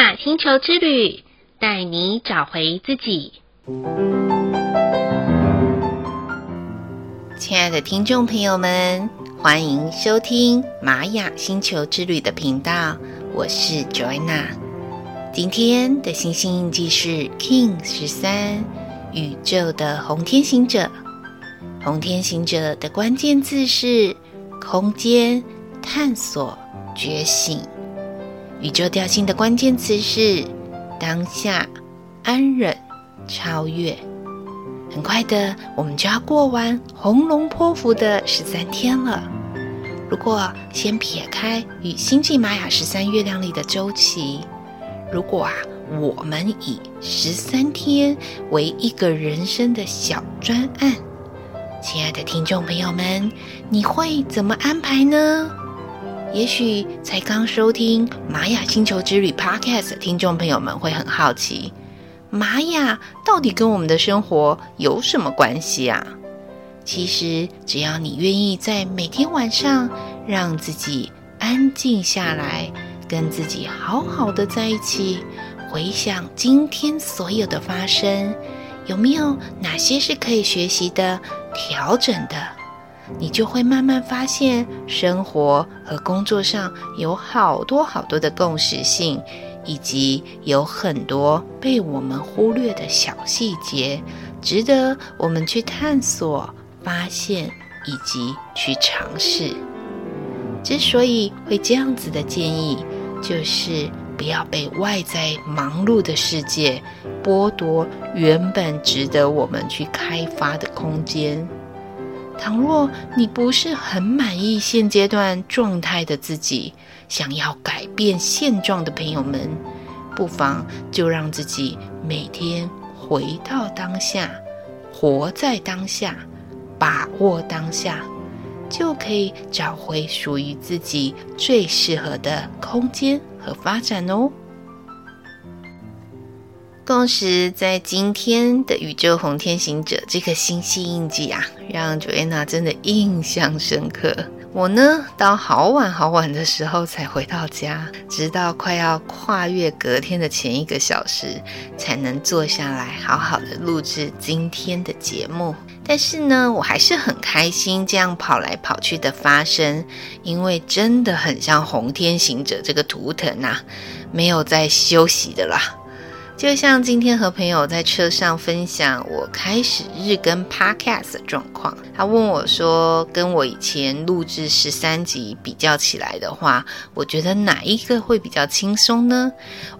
雅星球之旅，带你找回自己。亲爱的听众朋友们，欢迎收听玛雅星球之旅的频道，我是 Joanna。今天的星星印记是 King 十三，宇宙的红天行者。红天行者的关键字是空间、探索、觉醒。宇宙调性的关键词是当下、安忍、超越。很快的，我们就要过完红龙波符的十三天了。如果先撇开与星际玛雅十三月亮历的周期，如果啊，我们以十三天为一个人生的小专案，亲爱的听众朋友们，你会怎么安排呢？也许才刚收听《玛雅星球之旅》Podcast 的听众朋友们会很好奇，玛雅到底跟我们的生活有什么关系啊？其实，只要你愿意在每天晚上让自己安静下来，跟自己好好的在一起，回想今天所有的发生，有没有哪些是可以学习的、调整的？你就会慢慢发现，生活和工作上有好多好多的共识性，以及有很多被我们忽略的小细节，值得我们去探索、发现以及去尝试。之所以会这样子的建议，就是不要被外在忙碌的世界剥夺原本值得我们去开发的空间。倘若你不是很满意现阶段状态的自己，想要改变现状的朋友们，不妨就让自己每天回到当下，活在当下，把握当下，就可以找回属于自己最适合的空间和发展哦。同时，在今天的宇宙红天行者这个星系印记啊，让 Joanna 真的印象深刻。我呢，到好晚好晚的时候才回到家，直到快要跨越隔天的前一个小时，才能坐下来好好的录制今天的节目。但是呢，我还是很开心这样跑来跑去的发生，因为真的很像红天行者这个图腾呐、啊，没有在休息的啦。就像今天和朋友在车上分享我开始日更 Podcast 的状况，他问我说：“跟我以前录制十三集比较起来的话，我觉得哪一个会比较轻松呢？”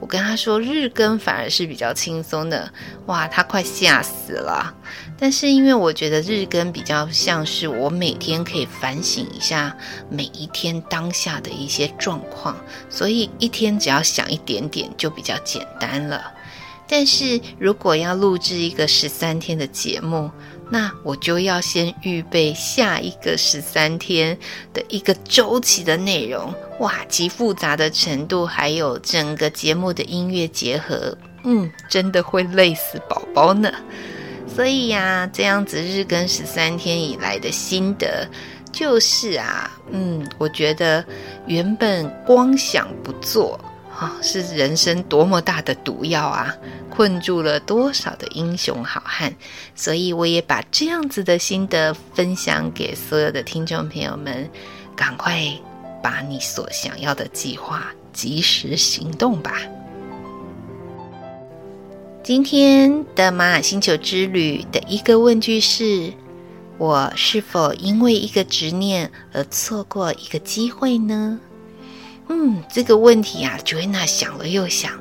我跟他说：“日更反而是比较轻松的。”哇，他快吓死了。但是因为我觉得日更比较像是我每天可以反省一下每一天当下的一些状况，所以一天只要想一点点就比较简单了。但是如果要录制一个十三天的节目，那我就要先预备下一个十三天的一个周期的内容，哇，极复杂的程度，还有整个节目的音乐结合，嗯，真的会累死宝宝呢。所以呀，这样子日更十三天以来的心得就是啊，嗯，我觉得原本光想不做。哦，是人生多么大的毒药啊！困住了多少的英雄好汉，所以我也把这样子的心得分享给所有的听众朋友们。赶快把你所想要的计划及时行动吧！今天的玛雅星球之旅的一个问句是：我是否因为一个执念而错过一个机会呢？嗯，这个问题啊，Joanna 想了又想，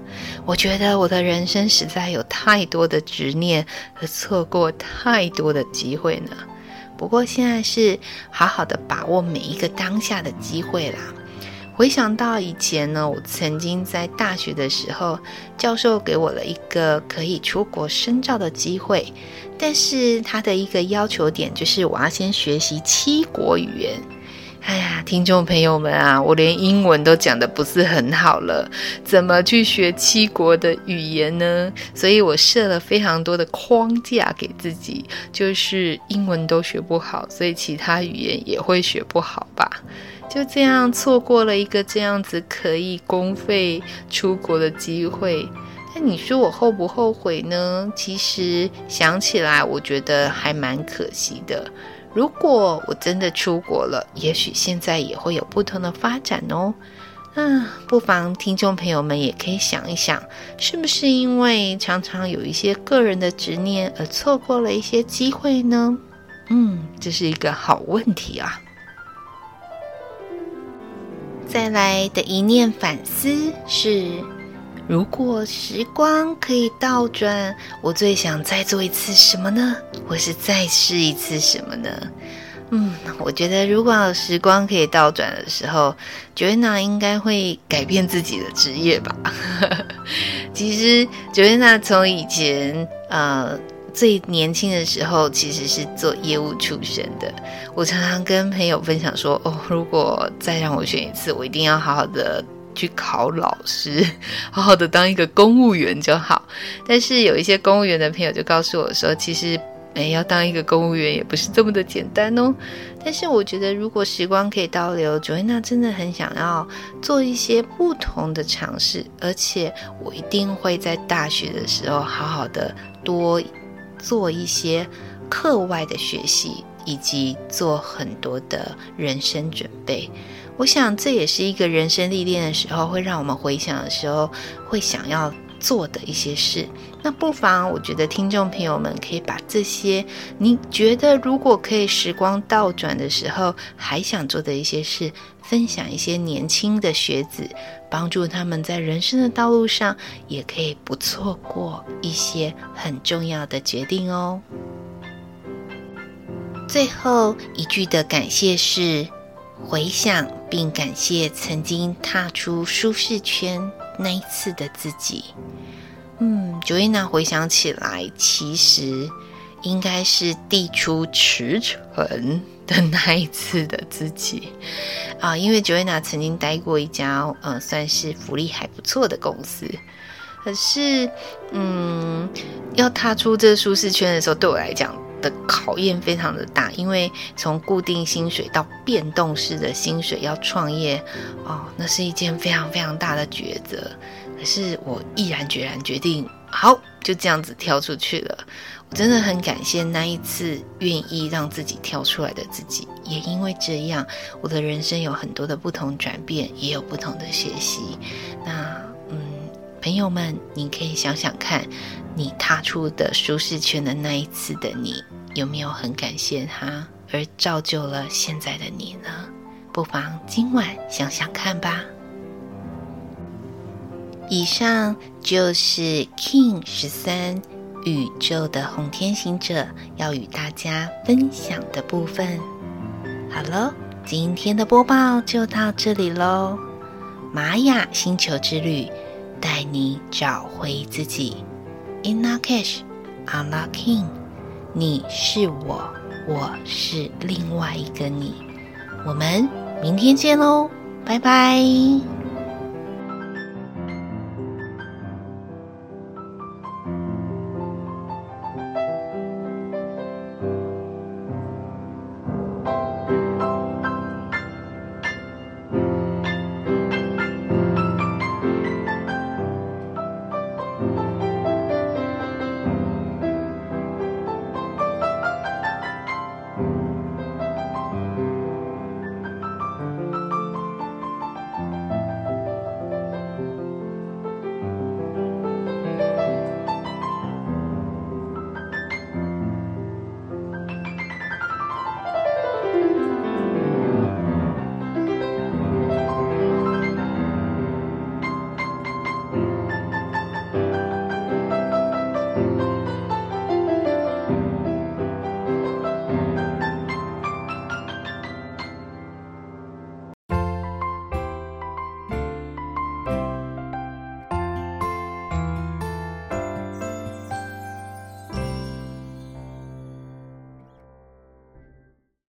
我觉得我的人生实在有太多的执念和错过太多的机会呢。不过现在是好好的把握每一个当下的机会啦。回想到以前呢，我曾经在大学的时候，教授给我了一个可以出国深造的机会，但是他的一个要求点就是我要先学习七国语言。哎呀，听众朋友们啊，我连英文都讲得不是很好了，怎么去学七国的语言呢？所以我设了非常多的框架给自己，就是英文都学不好，所以其他语言也会学不好吧。就这样错过了一个这样子可以公费出国的机会。那你说我后不后悔呢？其实想起来，我觉得还蛮可惜的。如果我真的出国了，也许现在也会有不同的发展哦。嗯，不妨听众朋友们也可以想一想，是不是因为常常有一些个人的执念而错过了一些机会呢？嗯，这是一个好问题啊。再来的一念反思是：如果时光可以倒转，我最想再做一次什么呢？或是再试一次什么呢？嗯，我觉得如果时光可以倒转的时候，Joanna 应该会改变自己的职业吧。其实，Joanna 从以前呃。最年轻的时候，其实是做业务出身的。我常常跟朋友分享说：“哦，如果再让我选一次，我一定要好好的去考老师，好好的当一个公务员就好。”但是有一些公务员的朋友就告诉我说：“其实，哎，要当一个公务员也不是这么的简单哦。”但是我觉得，如果时光可以倒流，Joanna 真的很想要做一些不同的尝试，而且我一定会在大学的时候好好的多。做一些课外的学习，以及做很多的人生准备。我想这也是一个人生历练的时候，会让我们回想的时候会想要做的一些事。那不妨，我觉得听众朋友们可以把这些你觉得如果可以时光倒转的时候还想做的一些事，分享一些年轻的学子，帮助他们在人生的道路上也可以不错过一些很重要的决定哦。最后一句的感谢是回想并感谢曾经踏出舒适圈那一次的自己。嗯，Joanna 回想起来，其实应该是递出辞呈的那一次的自己 啊，因为 Joanna 曾经待过一家呃，算是福利还不错的公司，可是嗯，要踏出这舒适圈的时候，对我来讲的考验非常的大，因为从固定薪水到变动式的薪水，要创业哦，那是一件非常非常大的抉择。可是我毅然决然决定，好，就这样子跳出去了。我真的很感谢那一次愿意让自己跳出来的自己，也因为这样，我的人生有很多的不同转变，也有不同的学习。那，朋友们，你可以想想看，你踏出的舒适圈的那一次的你，有没有很感谢他，而造就了现在的你呢？不妨今晚想想看吧。以上就是 King 十三宇宙的红天行者要与大家分享的部分。好了，今天的播报就到这里喽。玛雅星球之旅，带你找回自己。In Lak'ech, I'm King，你是我，我是另外一个你。我们明天见喽，拜拜。